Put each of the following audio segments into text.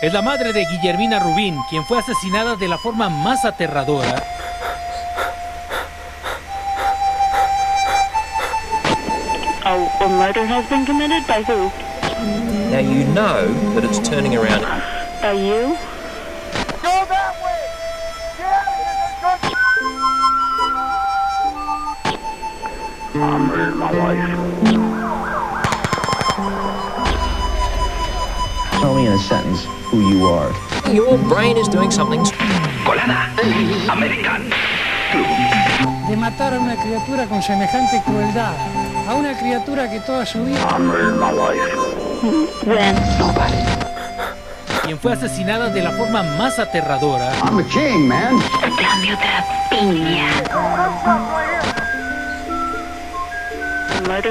Es la madre de Guillermina Rubín, quien fue asesinada de la forma más aterradora. A, a murder has been committed by who? Now you know that it's turning around. By you? I murdered my wife. Tell me in a sentence who you are. Your brain is doing something. Colada. American. Club. de matar a una criatura con semejante crueldad, a una criatura que toda su vida... Quien fue asesinada de la forma más aterradora. I'm a king, man. Cambio de piña.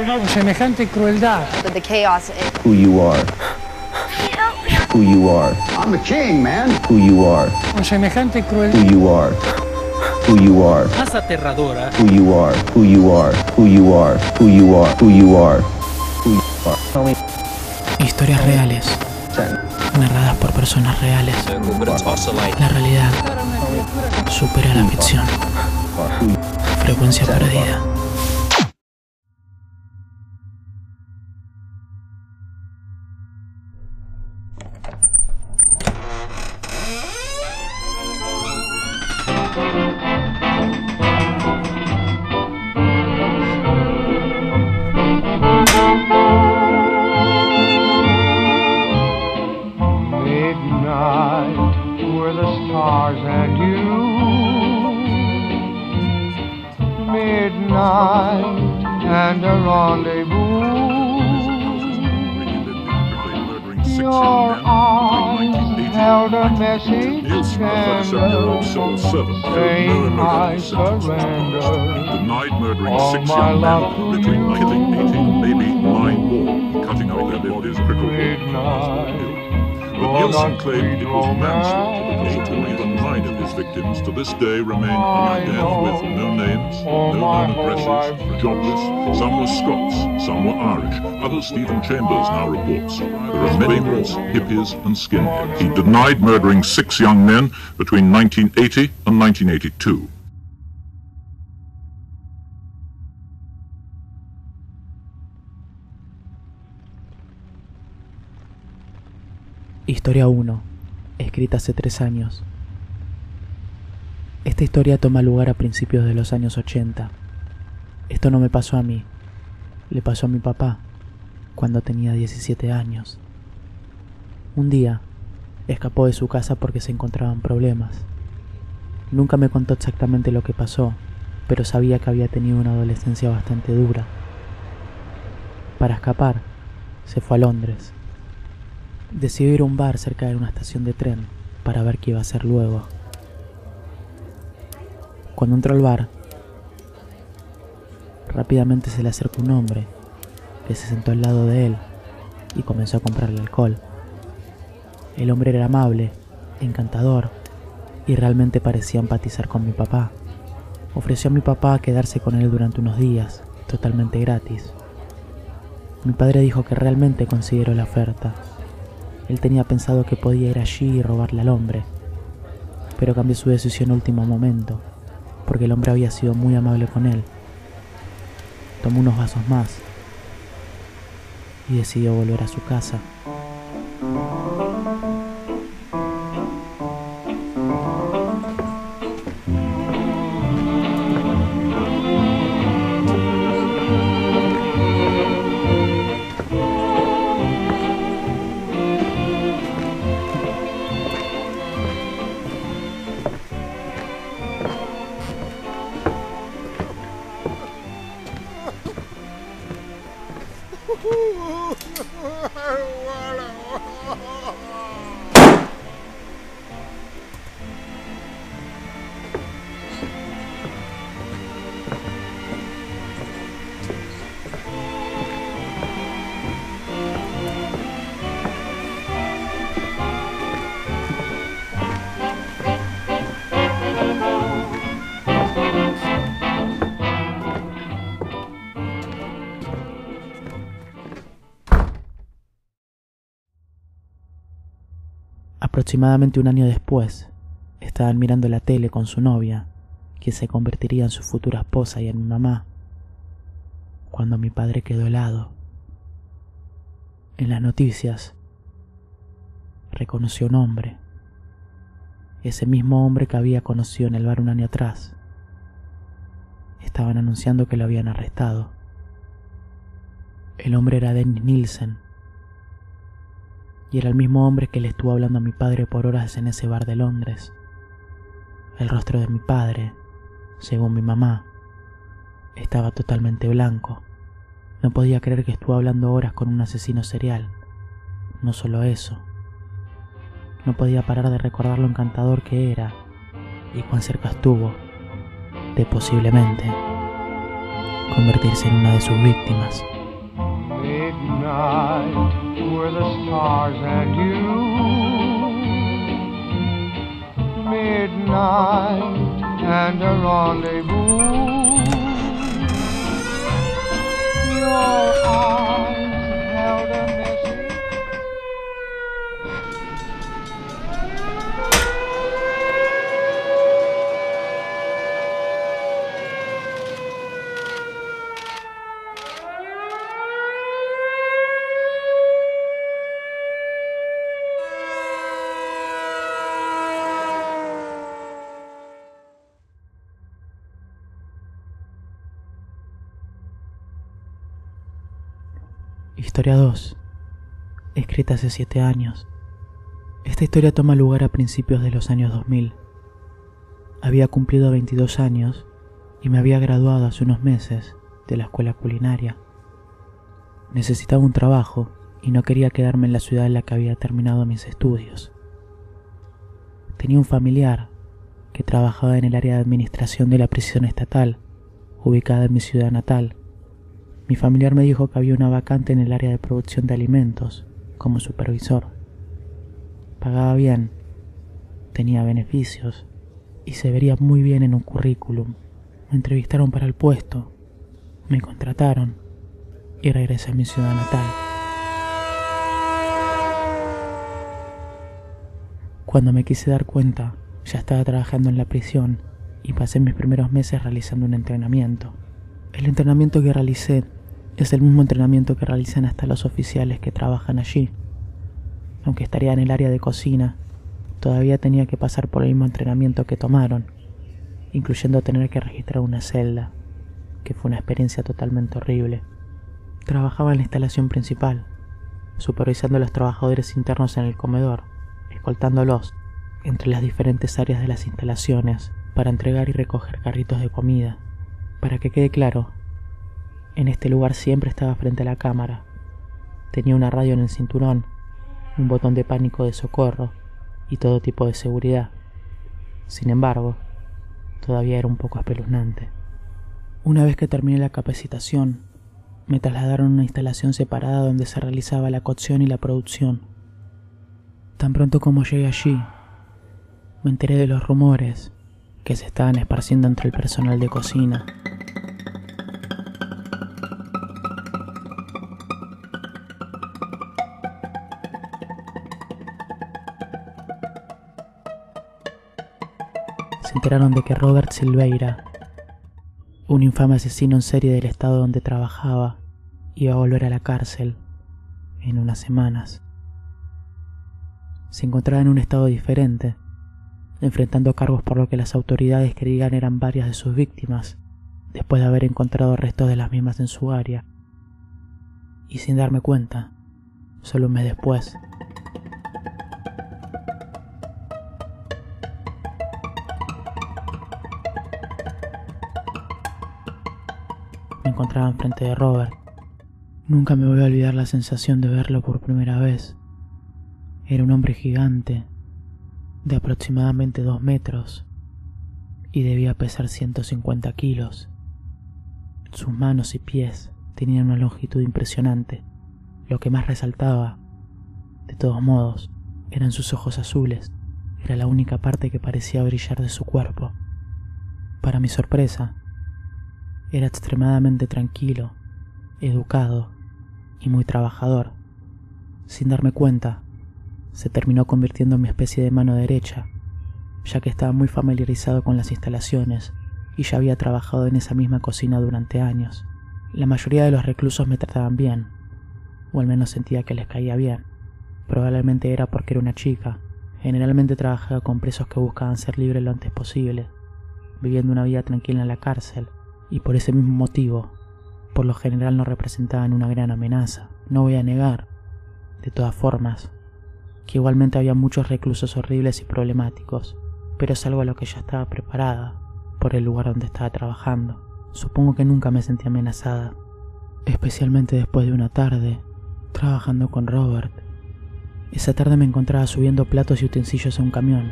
Con semejante crueldad. the chaos Who you are. Who you are. I'm a king, man. Who you are. Con semejante Who crueldad. you are. Who you are. Más aterradora. Who you are. Who you are. Who you are. Who you are. Who you are. Who you are. Historias reales, narradas por personas reales. La realidad supera la ficción. Who Frecuencia perdida. But Nielsen claimed it was manslaughter or even nine of his victims to this day remain unidentified with no names, no known addresses, jobless. Some were Scots, some were Irish. Others Stephen Chambers now reports. There are many more hippies and skinheads. He denied murdering six young men between 1980 and 1982. Historia 1, escrita hace tres años. Esta historia toma lugar a principios de los años 80. Esto no me pasó a mí, le pasó a mi papá cuando tenía 17 años. Un día, escapó de su casa porque se encontraban problemas. Nunca me contó exactamente lo que pasó, pero sabía que había tenido una adolescencia bastante dura. Para escapar, se fue a Londres. Decidió ir a un bar cerca de una estación de tren para ver qué iba a hacer luego. Cuando entró al bar, rápidamente se le acercó un hombre que se sentó al lado de él y comenzó a comprarle alcohol. El hombre era amable, encantador y realmente parecía empatizar con mi papá. Ofreció a mi papá quedarse con él durante unos días, totalmente gratis. Mi padre dijo que realmente consideró la oferta. Él tenía pensado que podía ir allí y robarle al hombre, pero cambió su decisión a último momento, porque el hombre había sido muy amable con él. Tomó unos vasos más y decidió volver a su casa. Aproximadamente un año después, estaban mirando la tele con su novia, quien se convertiría en su futura esposa y en mi mamá, cuando mi padre quedó helado. En las noticias, reconoció un hombre, ese mismo hombre que había conocido en el bar un año atrás. Estaban anunciando que lo habían arrestado. El hombre era Dennis Nielsen, y era el mismo hombre que le estuvo hablando a mi padre por horas en ese bar de Londres. El rostro de mi padre, según mi mamá, estaba totalmente blanco. No podía creer que estuvo hablando horas con un asesino serial. No solo eso, no podía parar de recordar lo encantador que era y cuán cerca estuvo de posiblemente convertirse en una de sus víctimas. Were the stars and you. Midnight and a rendezvous. Your eyes Historia 2. Escrita hace 7 años. Esta historia toma lugar a principios de los años 2000. Había cumplido 22 años y me había graduado hace unos meses de la escuela culinaria. Necesitaba un trabajo y no quería quedarme en la ciudad en la que había terminado mis estudios. Tenía un familiar que trabajaba en el área de administración de la prisión estatal, ubicada en mi ciudad natal. Mi familiar me dijo que había una vacante en el área de producción de alimentos, como supervisor. Pagaba bien, tenía beneficios y se vería muy bien en un currículum. Me entrevistaron para el puesto, me contrataron y regresé a mi ciudad natal. Cuando me quise dar cuenta, ya estaba trabajando en la prisión y pasé mis primeros meses realizando un entrenamiento. El entrenamiento que realicé es el mismo entrenamiento que realizan hasta los oficiales que trabajan allí. Aunque estaría en el área de cocina, todavía tenía que pasar por el mismo entrenamiento que tomaron, incluyendo tener que registrar una celda, que fue una experiencia totalmente horrible. Trabajaba en la instalación principal, supervisando a los trabajadores internos en el comedor, escoltándolos entre las diferentes áreas de las instalaciones para entregar y recoger carritos de comida. Para que quede claro, en este lugar siempre estaba frente a la cámara. Tenía una radio en el cinturón, un botón de pánico de socorro y todo tipo de seguridad. Sin embargo, todavía era un poco espeluznante. Una vez que terminé la capacitación, me trasladaron a una instalación separada donde se realizaba la cocción y la producción. Tan pronto como llegué allí, me enteré de los rumores que se estaban esparciendo entre el personal de cocina. Enteraron de que Robert Silveira, un infame asesino en serie del estado donde trabajaba, iba a volver a la cárcel en unas semanas. Se encontraba en un estado diferente, enfrentando cargos por lo que las autoridades creían eran varias de sus víctimas, después de haber encontrado restos de las mismas en su área. Y sin darme cuenta, solo un mes después, me encontraba enfrente de Robert. Nunca me voy a olvidar la sensación de verlo por primera vez. Era un hombre gigante, de aproximadamente dos metros, y debía pesar 150 kilos. Sus manos y pies tenían una longitud impresionante. Lo que más resaltaba, de todos modos, eran sus ojos azules. Era la única parte que parecía brillar de su cuerpo. Para mi sorpresa, era extremadamente tranquilo, educado y muy trabajador. Sin darme cuenta, se terminó convirtiendo en mi especie de mano derecha, ya que estaba muy familiarizado con las instalaciones y ya había trabajado en esa misma cocina durante años. La mayoría de los reclusos me trataban bien, o al menos sentía que les caía bien. Probablemente era porque era una chica. Generalmente trabajaba con presos que buscaban ser libres lo antes posible, viviendo una vida tranquila en la cárcel, y por ese mismo motivo, por lo general no representaban una gran amenaza. No voy a negar, de todas formas, que igualmente había muchos reclusos horribles y problemáticos, pero es algo a lo que ya estaba preparada por el lugar donde estaba trabajando. Supongo que nunca me sentí amenazada, especialmente después de una tarde trabajando con Robert. Esa tarde me encontraba subiendo platos y utensilios a un camión.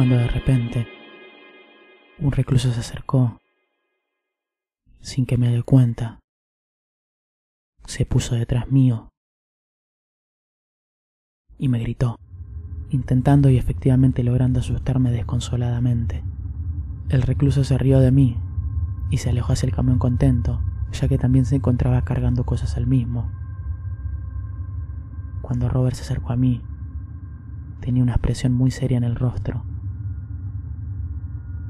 Cuando de repente un recluso se acercó, sin que me dé cuenta. Se puso detrás mío y me gritó, intentando y efectivamente logrando asustarme desconsoladamente. El recluso se rió de mí y se alejó hacia el camión contento, ya que también se encontraba cargando cosas al mismo. Cuando Robert se acercó a mí, tenía una expresión muy seria en el rostro.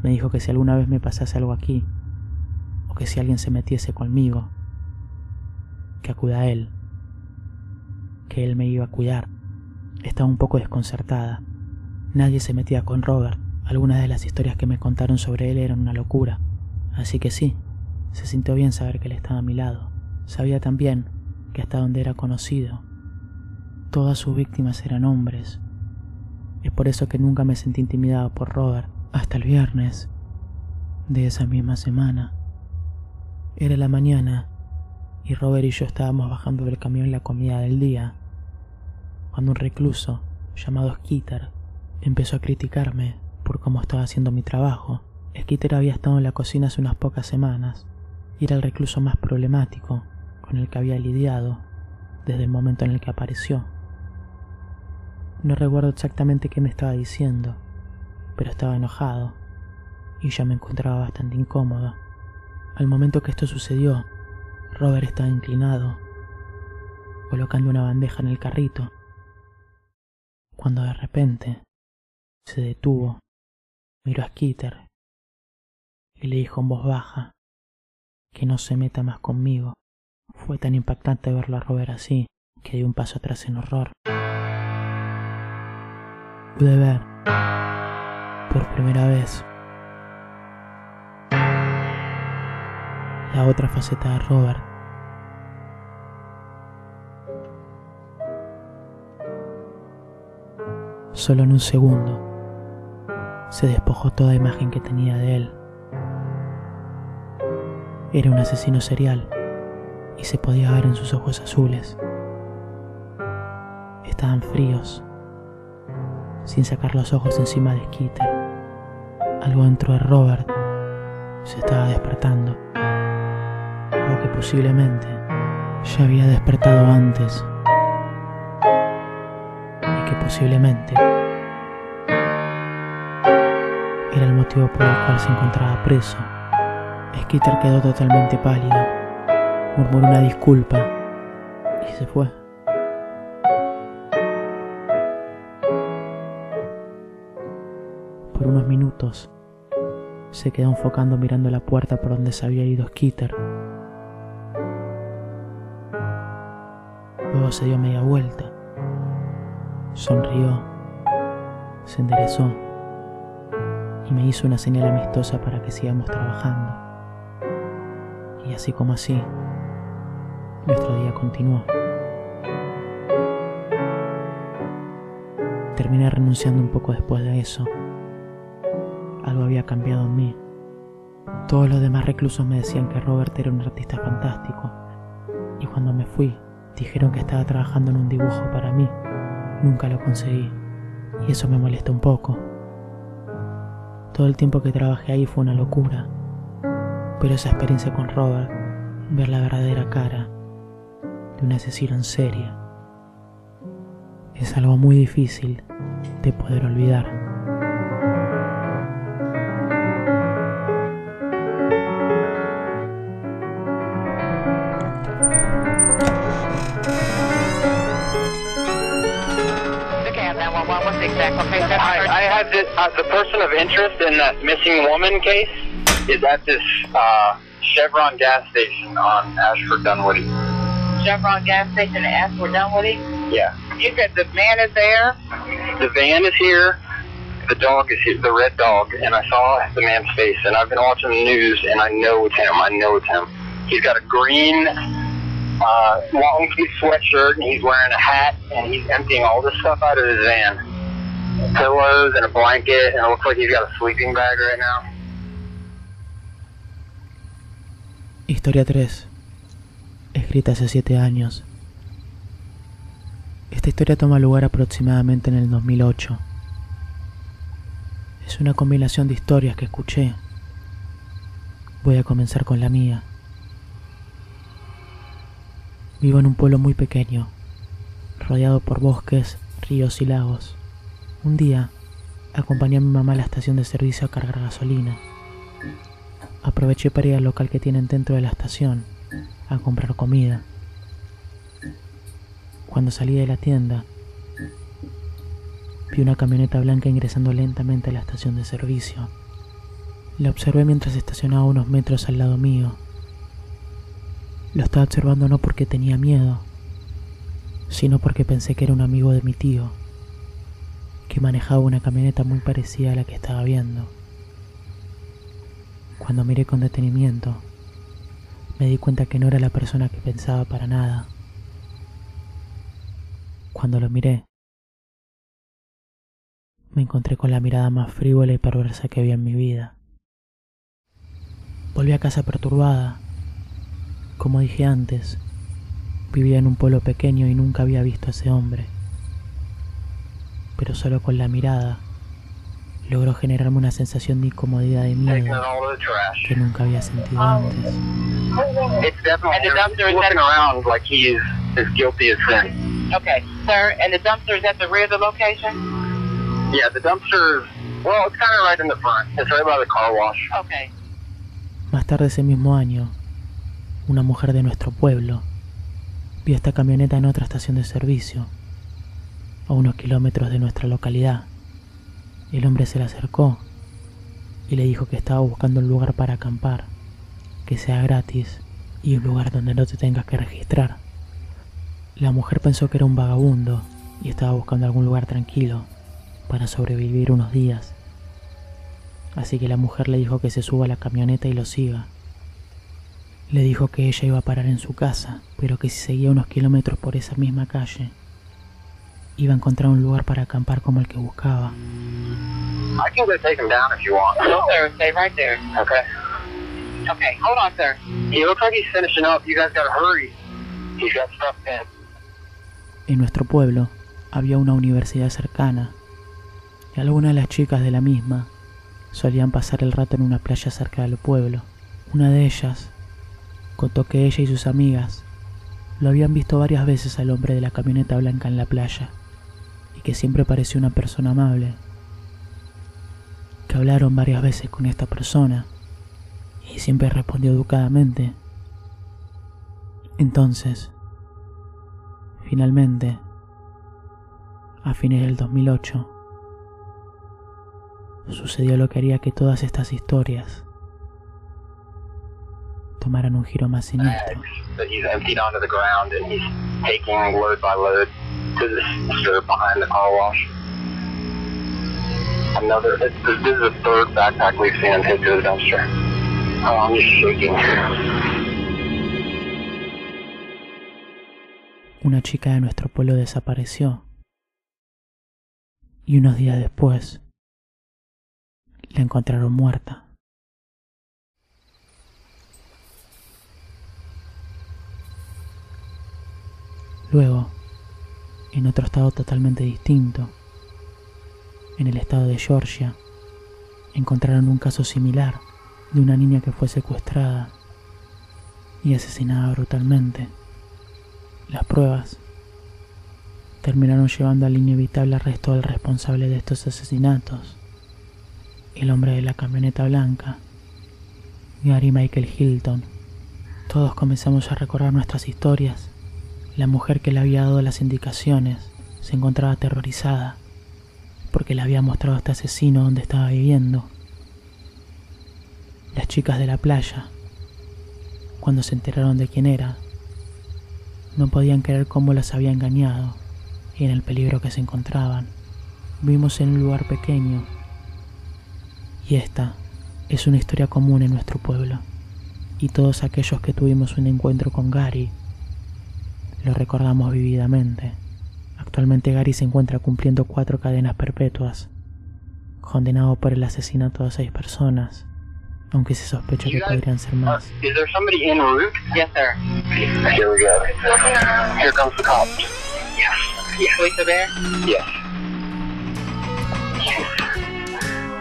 Me dijo que si alguna vez me pasase algo aquí, o que si alguien se metiese conmigo, que acuda a él, que él me iba a cuidar. Estaba un poco desconcertada. Nadie se metía con Robert. Algunas de las historias que me contaron sobre él eran una locura. Así que sí, se sintió bien saber que él estaba a mi lado. Sabía también que hasta donde era conocido, todas sus víctimas eran hombres. Es por eso que nunca me sentí intimidado por Robert hasta el viernes de esa misma semana. Era la mañana y Robert y yo estábamos bajando del camión la comida del día cuando un recluso llamado Skitter empezó a criticarme por cómo estaba haciendo mi trabajo. Skitter había estado en la cocina hace unas pocas semanas y era el recluso más problemático con el que había lidiado desde el momento en el que apareció. No recuerdo exactamente qué me estaba diciendo, pero estaba enojado y ya me encontraba bastante incómodo. Al momento que esto sucedió, Robert estaba inclinado, colocando una bandeja en el carrito, cuando de repente se detuvo, miró a Skitter y le dijo en voz baja que no se meta más conmigo. Fue tan impactante verlo a Robert así que di un paso atrás en horror. Pude ver, por primera vez, la otra faceta de Robert. Solo en un segundo se despojó toda imagen que tenía de él. Era un asesino serial y se podía ver en sus ojos azules. Estaban fríos, sin sacar los ojos encima de Skeeter. Algo dentro de Robert se estaba despertando, algo que posiblemente ya había despertado antes y que posiblemente era el motivo por el cual se encontraba preso. Skeeter quedó totalmente pálido, murmuró una disculpa y se fue. Se quedó enfocando mirando la puerta por donde se había ido Skeeter. Luego se dio media vuelta, sonrió, se enderezó y me hizo una señal amistosa para que sigamos trabajando. Y así como así, nuestro día continuó. Terminé renunciando un poco después de eso. Algo había cambiado en mí. Todos los demás reclusos me decían que Robert era un artista fantástico. Y cuando me fui, dijeron que estaba trabajando en un dibujo para mí. Nunca lo conseguí. Y eso me molesta un poco. Todo el tiempo que trabajé ahí fue una locura. Pero esa experiencia con Robert, ver la verdadera cara de un asesino en serie, es algo muy difícil de poder olvidar. I, I have this, uh, the person of interest in that missing woman case is at this uh, Chevron gas station on Ashford Dunwoody. Chevron gas station at Ashford Dunwoody. Yeah. You said the man is there. The van is here. The dog is here, the red dog, and I saw the man's face. And I've been watching the news, and I know it's him. I know it's him. He's got a green uh, long sleeve sweatshirt, and he's wearing a hat, and he's emptying all this stuff out of his van. Pillows and a blanket, and it looks like he's got a sleeping bag right now. Historia 3. Escrita hace 7 años. Esta historia toma lugar aproximadamente en el 2008. Es una combinación de historias que escuché. Voy a comenzar con la mía. Vivo en un pueblo muy pequeño, rodeado por bosques, ríos y lagos. Un día, acompañé a mi mamá a la estación de servicio a cargar gasolina. Aproveché para ir al local que tienen dentro de la estación a comprar comida. Cuando salí de la tienda, vi una camioneta blanca ingresando lentamente a la estación de servicio. La observé mientras estacionaba unos metros al lado mío. Lo estaba observando no porque tenía miedo, sino porque pensé que era un amigo de mi tío, que manejaba una camioneta muy parecida a la que estaba viendo. Cuando miré con detenimiento, me di cuenta que no era la persona que pensaba para nada. Cuando lo miré, me encontré con la mirada más frívola y perversa que había en mi vida. Volví a casa perturbada. Como dije antes, vivía en un pueblo pequeño y nunca había visto a ese hombre. Pero solo con la mirada logró generarme una sensación de incomodidad y miedo que nunca había sentido antes. It's definitely and the dumpster is looking around like he is as guilty as sin. Okay, sir. And the dumpster is at the rear of the location. Yeah, the dumpster. Well, it's kind of right in the front. It's right by the car wash. Okay. Más tarde ese mismo año, una mujer de nuestro pueblo vio esta camioneta en otra estación de servicio, a unos kilómetros de nuestra localidad. El hombre se le acercó y le dijo que estaba buscando un lugar para acampar, que sea gratis y un lugar donde no te tengas que registrar. La mujer pensó que era un vagabundo y estaba buscando algún lugar tranquilo para sobrevivir unos días. Así que la mujer le dijo que se suba a la camioneta y lo siga. Le dijo que ella iba a parar en su casa, pero que si seguía unos kilómetros por esa misma calle, iba a encontrar un lugar para acampar como el que buscaba. I can go take him down if you want. No, sir. Stay right there. Okay. Okay. Hold on, sir. He looks like he's finishing up. You guys gotta hurry. He's got stuff in. En nuestro pueblo había una universidad cercana y algunas de las chicas de la misma solían pasar el rato en una playa cerca del pueblo. Una de ellas contó que ella y sus amigas lo habían visto varias veces al hombre de la camioneta blanca en la playa y que siempre parecía una persona amable. Que hablaron varias veces con esta persona y siempre respondió educadamente. Entonces, finalmente, a fines del 2008, sucedió lo que haría que todas estas historias tomaran un giro más siniestro. Oh. Una chica de nuestro pueblo desapareció y unos días después la encontraron muerta. Luego, en otro estado totalmente distinto, en el estado de Georgia, encontraron un caso similar de una niña que fue secuestrada y asesinada brutalmente. Las pruebas terminaron llevando al inevitable arresto del responsable de estos asesinatos, el hombre de la camioneta blanca, Gary Michael Hilton. Todos comenzamos a recordar nuestras historias la mujer que le había dado las indicaciones se encontraba aterrorizada, porque le había mostrado a este asesino donde estaba viviendo. Las chicas de la playa, cuando se enteraron de quién era, no podían creer cómo las había engañado y en el peligro que se encontraban. Vimos en un lugar pequeño y esta es una historia común en nuestro pueblo. Y todos aquellos que tuvimos un encuentro con Gary lo recordamos vividamente. Actualmente Gary se encuentra cumpliendo cuatro cadenas perpetuas, condenado por el asesinato de seis personas, aunque se sospecha que podrían ser más.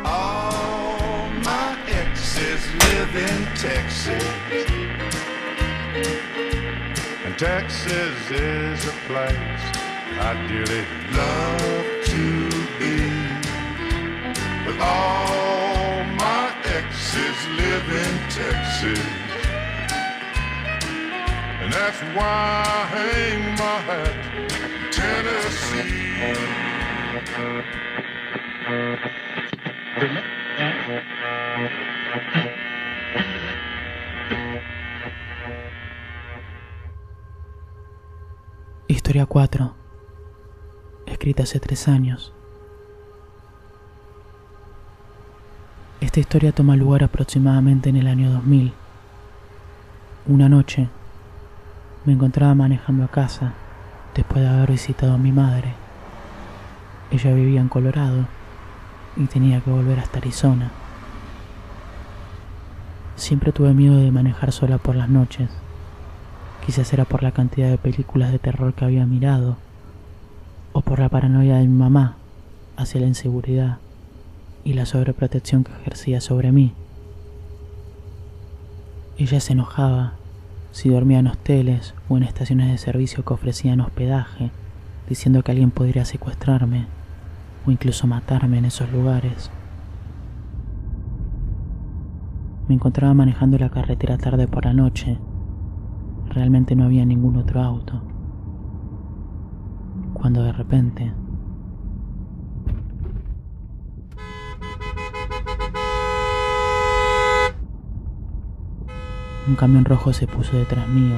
All my exes live in Texas. Texas is a place I dearly love to be. But all my exes live in Texas. And that's why I hang my hat in Tennessee. Historia 4. Escrita hace tres años. Esta historia toma lugar aproximadamente en el año 2000. Una noche me encontraba manejando a casa después de haber visitado a mi madre. Ella vivía en Colorado y tenía que volver hasta Arizona. Siempre tuve miedo de manejar sola por las noches. Quizás era por la cantidad de películas de terror que había mirado, o por la paranoia de mi mamá hacia la inseguridad y la sobreprotección que ejercía sobre mí. Ella se enojaba si dormía en hosteles o en estaciones de servicio que ofrecían hospedaje, diciendo que alguien podría secuestrarme o incluso matarme en esos lugares. Me encontraba manejando la carretera tarde por la noche. Realmente no había ningún otro auto. Cuando de repente un camión rojo se puso detrás mío.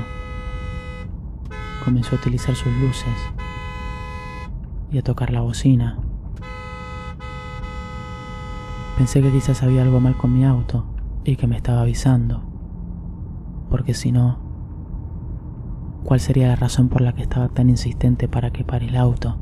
Comenzó a utilizar sus luces y a tocar la bocina. Pensé que quizás había algo mal con mi auto y que me estaba avisando. Porque si no, ¿cuál sería la razón por la que estaba tan insistente para que pare el auto?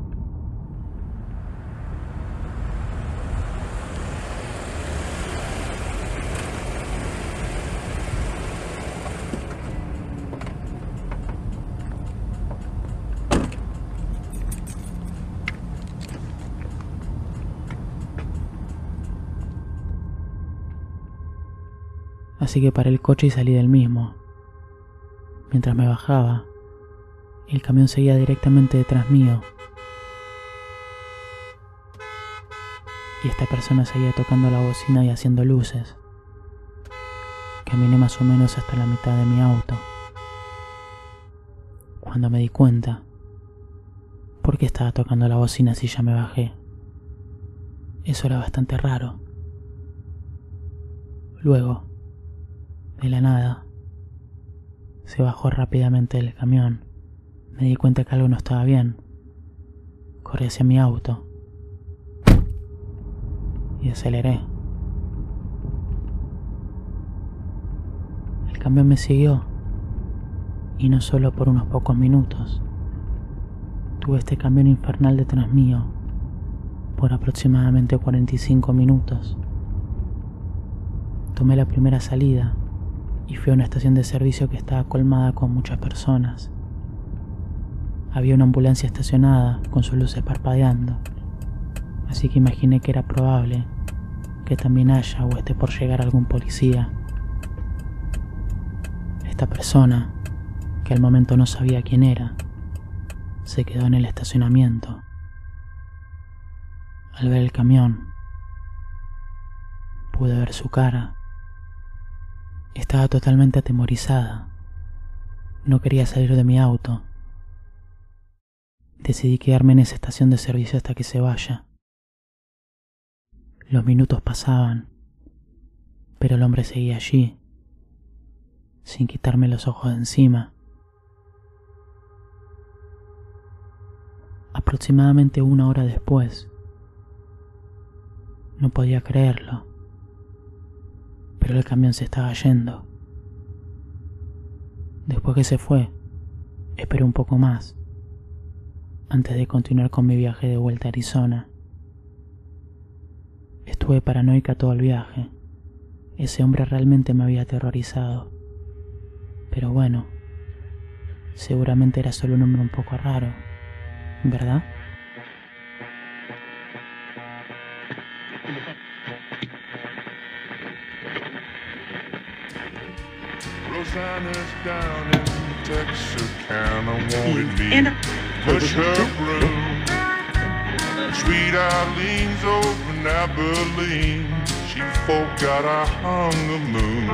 Así que paré el coche y salí del mismo. Mientras me bajaba, el camión seguía directamente detrás mío. Y esta persona seguía tocando la bocina y haciendo luces. Caminé más o menos hasta la mitad de mi auto. Cuando me di cuenta, ¿por qué estaba tocando la bocina si ya me bajé? Eso era bastante raro. Luego, de la nada, se bajó rápidamente del camión. Me di cuenta que algo no estaba bien. Corrí hacia mi auto y aceleré. El camión me siguió y no solo por unos pocos minutos. Tuve este camión infernal detrás mío por aproximadamente 45 minutos. Tomé la primera salida y fui a una estación de servicio que estaba colmada con muchas personas. Había una ambulancia estacionada con sus luces parpadeando, así que imaginé que era probable que también haya o esté por llegar algún policía. Esta persona, que al momento no sabía quién era, se quedó en el estacionamiento. Al ver el camión, pude ver su cara. Estaba totalmente atemorizada. No quería salir de mi auto. Decidí quedarme en esa estación de servicio hasta que se vaya. Los minutos pasaban, pero el hombre seguía allí, sin quitarme los ojos de encima. Aproximadamente una hora después, no podía creerlo, pero el camión se estaba yendo. Después que se fue, esperé un poco más, antes de continuar con mi viaje de vuelta a Arizona. Estuve paranoica todo el viaje. Ese hombre realmente me había aterrorizado. Pero bueno, seguramente era solo un hombre un poco raro, ¿verdad? Rosanna's down in Texarkana, wanted me to push her broom. Sweet Eileen's over in Abilene, she forgot I hung the moon.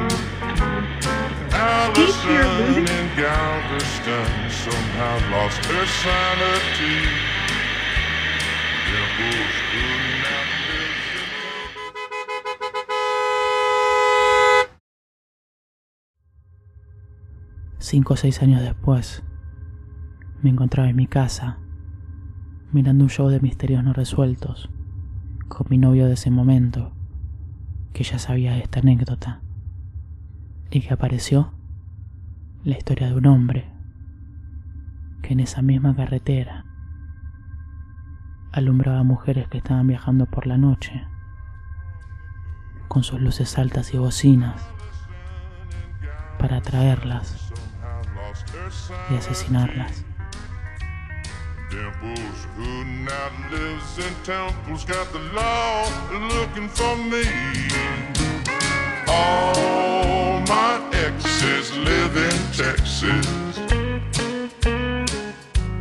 Allison in Galveston somehow lost her sanity. Dimples couldn't Cinco o seis años después, me encontraba en mi casa, mirando un show de misterios no resueltos, con mi novio de ese momento, que ya sabía esta anécdota, y que apareció la historia de un hombre que en esa misma carretera alumbraba a mujeres que estaban viajando por la noche, con sus luces altas y bocinas, para atraerlas y asesinarlas. Dimples, who now lives in Temple's got the law looking for me. All my exes live in Texas.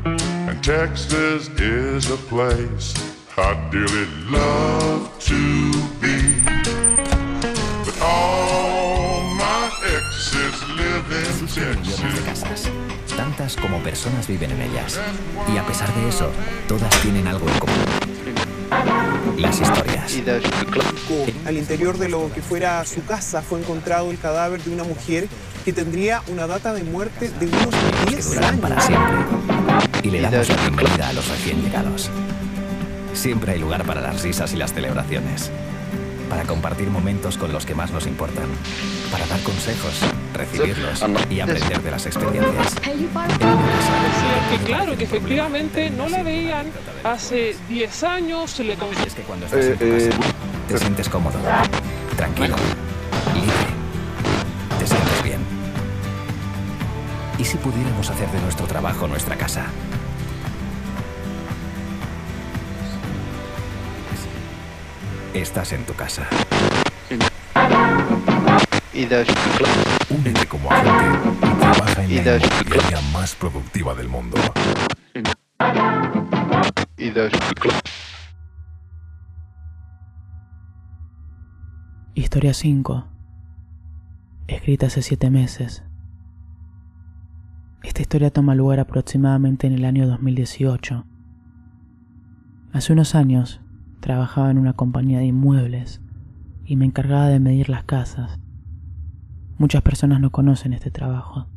And Texas is a place I dearly love to be. But all my exes live in casas. Tantas como personas viven en ellas. Y a pesar de eso, todas tienen algo en común. Las historias. Al interior de lo que fuera su casa fue encontrado el cadáver de una mujer que tendría una data de muerte de unos 10 Durarán años. para siempre. Y le damos la bienvenida a los recién llegados. Siempre hay lugar para las risas y las celebraciones. Para compartir momentos con los que más nos importan. Para dar consejos, recibirlos y aprender de las experiencias. que claro, que efectivamente no la veían hace 10 años, se le Es que cuando estás en tu casa, te sientes cómodo, tranquilo, libre, te sientes bien. ¿Y si pudiéramos hacer de nuestro trabajo nuestra casa? Estás en tu casa. Únete como agente y trabaja en la inmobiliaria más productiva del mundo. Historia 5. Escrita hace siete meses. Esta historia toma lugar aproximadamente en el año 2018. Hace unos años trabajaba en una compañía de inmuebles y me encargaba de medir las casas. Muchas personas no conocen este trabajo,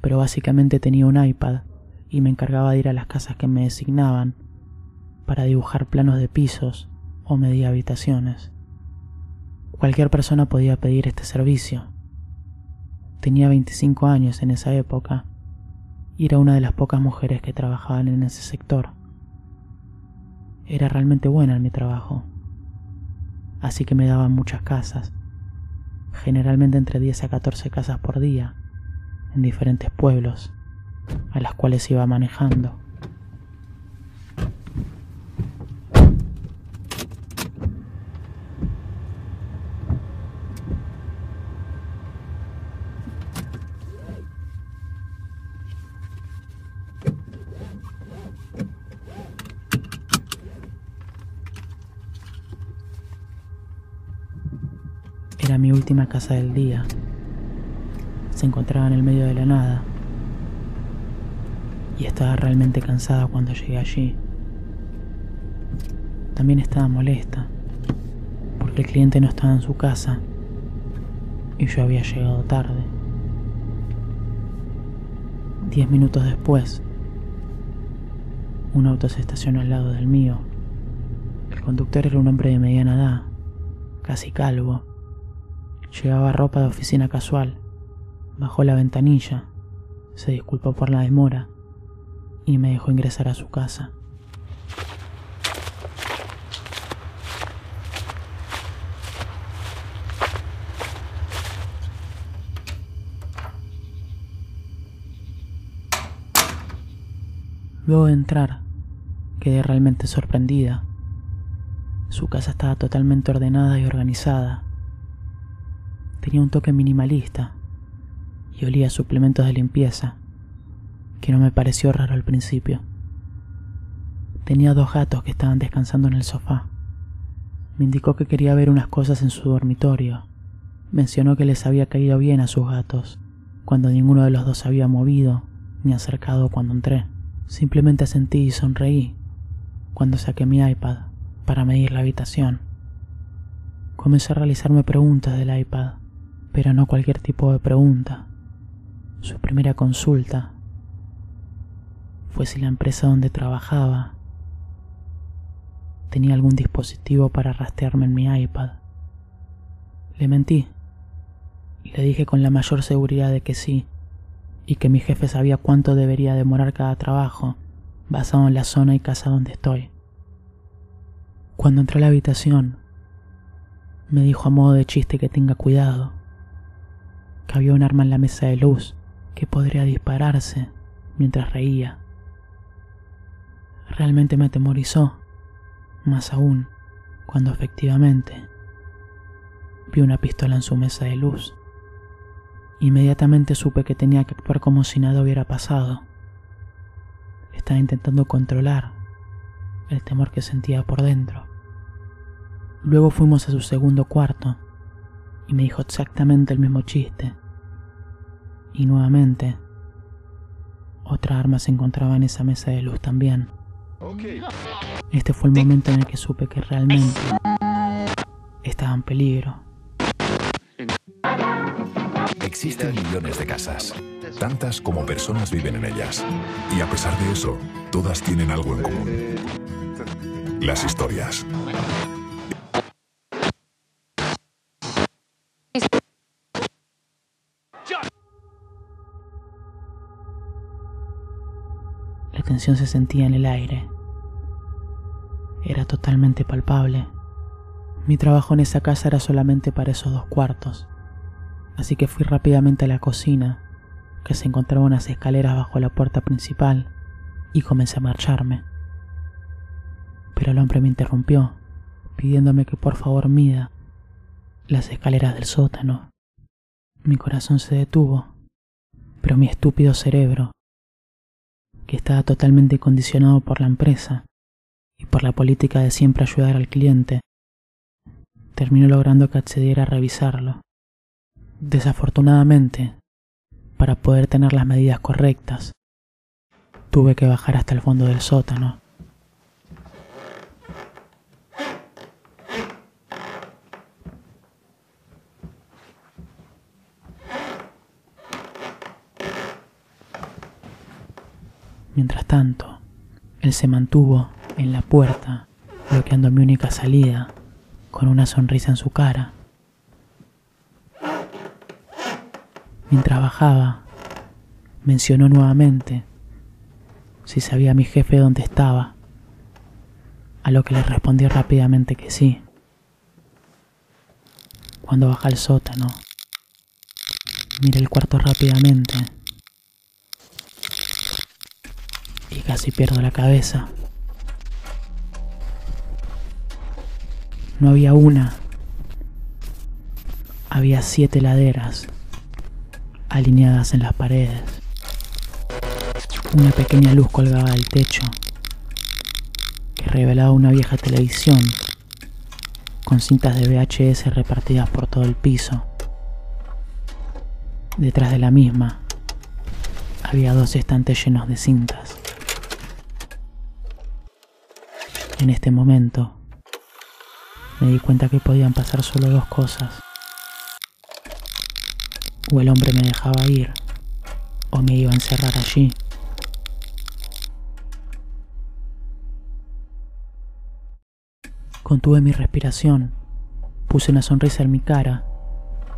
pero básicamente tenía un iPad y me encargaba de ir a las casas que me designaban para dibujar planos de pisos o medir habitaciones. Cualquier persona podía pedir este servicio. Tenía 25 años en esa época y era una de las pocas mujeres que trabajaban en ese sector. Era realmente buena en mi trabajo, así que me daban muchas casas, generalmente entre 10 a 14 casas por día, en diferentes pueblos, a las cuales iba manejando. Era mi última casa del día. Se encontraba en el medio de la nada. Y estaba realmente cansada cuando llegué allí. También estaba molesta. El cliente no estaba en su casa y yo había llegado tarde. Diez minutos después, un auto se estacionó al lado del mío. El conductor era un hombre de mediana edad, casi calvo. Llevaba ropa de oficina casual. Bajó la ventanilla, se disculpó por la demora y me dejó ingresar a su casa. Luego de entrar, quedé realmente sorprendida. Su casa estaba totalmente ordenada y organizada. Tenía un toque minimalista y olía a suplementos de limpieza, que no me pareció raro al principio. Tenía dos gatos que estaban descansando en el sofá. Me indicó que quería ver unas cosas en su dormitorio. Mencionó que les había caído bien a sus gatos, cuando ninguno de los dos se había movido ni acercado cuando entré. Simplemente sentí y sonreí cuando saqué mi iPad para medir la habitación. Comencé a realizarme preguntas del iPad, pero no cualquier tipo de pregunta. Su primera consulta fue si la empresa donde trabajaba tenía algún dispositivo para rastrearme en mi iPad. Le mentí. Le dije con la mayor seguridad de que sí, y que mi jefe sabía cuánto debería demorar cada trabajo, basado en la zona y casa donde estoy. Cuando entré a la habitación, me dijo a modo de chiste que tenga cuidado, que había un arma en la mesa de luz que podría dispararse mientras reía. Realmente me atemorizó, más aún cuando efectivamente vi una pistola en su mesa de luz. Inmediatamente supe que tenía que actuar como si nada hubiera pasado. Estaba intentando controlar el temor que sentía por dentro. Luego fuimos a su segundo cuarto y me dijo exactamente el mismo chiste. Y nuevamente, otra arma se encontraba en esa mesa de luz también. Este fue el momento en el que supe que realmente estaba en peligro. Existen millones de casas, tantas como personas viven en ellas. Y a pesar de eso, todas tienen algo en común. Las historias. La tensión se sentía en el aire. Era totalmente palpable. Mi trabajo en esa casa era solamente para esos dos cuartos, así que fui rápidamente a la cocina, que se encontraba unas escaleras bajo la puerta principal, y comencé a marcharme. Pero el hombre me interrumpió, pidiéndome que por favor mida las escaleras del sótano. Mi corazón se detuvo, pero mi estúpido cerebro, que estaba totalmente condicionado por la empresa y por la política de siempre ayudar al cliente, terminó logrando que accediera a revisarlo. Desafortunadamente, para poder tener las medidas correctas, tuve que bajar hasta el fondo del sótano. Mientras tanto, él se mantuvo en la puerta, bloqueando mi única salida, con una sonrisa en su cara. Mientras bajaba, mencionó nuevamente si sabía mi jefe dónde estaba, a lo que le respondí rápidamente que sí. Cuando baja al sótano, miré el cuarto rápidamente y casi pierdo la cabeza. No había una, había siete laderas alineadas en las paredes. Una pequeña luz colgaba del techo que revelaba una vieja televisión con cintas de VHS repartidas por todo el piso. Detrás de la misma había dos estantes llenos de cintas. En este momento me di cuenta que podían pasar solo dos cosas. O el hombre me dejaba ir, o me iba a encerrar allí. Contuve mi respiración, puse una sonrisa en mi cara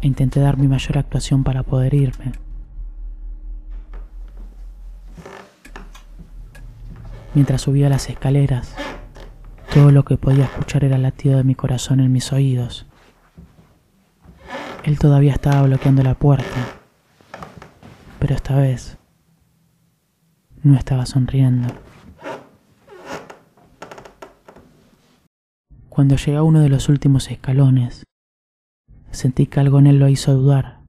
e intenté dar mi mayor actuación para poder irme. Mientras subía las escaleras, todo lo que podía escuchar era el latido de mi corazón en mis oídos. Él todavía estaba bloqueando la puerta, pero esta vez no estaba sonriendo. Cuando llegué a uno de los últimos escalones, sentí que algo en él lo hizo dudar,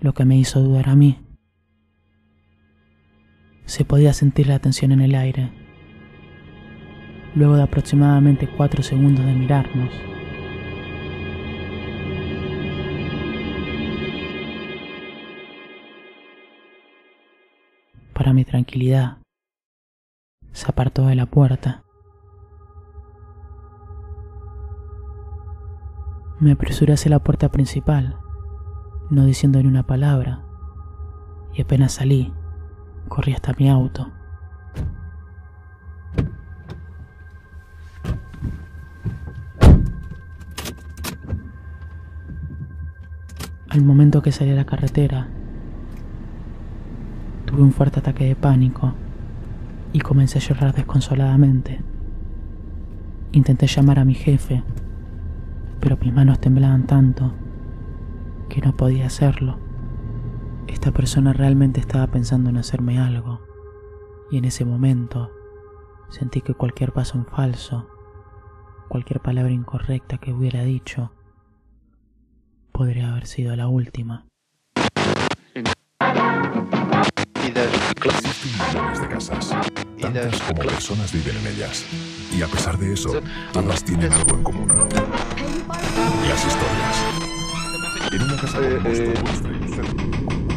lo que me hizo dudar a mí. Se podía sentir la tensión en el aire. Luego de aproximadamente cuatro segundos de mirarnos, para mi tranquilidad, se apartó de la puerta. Me apresuré hacia la puerta principal, no diciendo ni una palabra, y apenas salí, corrí hasta mi auto. Al momento que salí a la carretera, tuve un fuerte ataque de pánico y comencé a llorar desconsoladamente. Intenté llamar a mi jefe, pero mis manos temblaban tanto que no podía hacerlo. Esta persona realmente estaba pensando en hacerme algo, y en ese momento sentí que cualquier paso en falso, cualquier palabra incorrecta que hubiera dicho, podría haber sido la última. Existen millones de casas, tantas como personas viven en ellas. Y a pesar de eso, todas tienen algo en común. Las historias. En una casa como Boston Wall Street,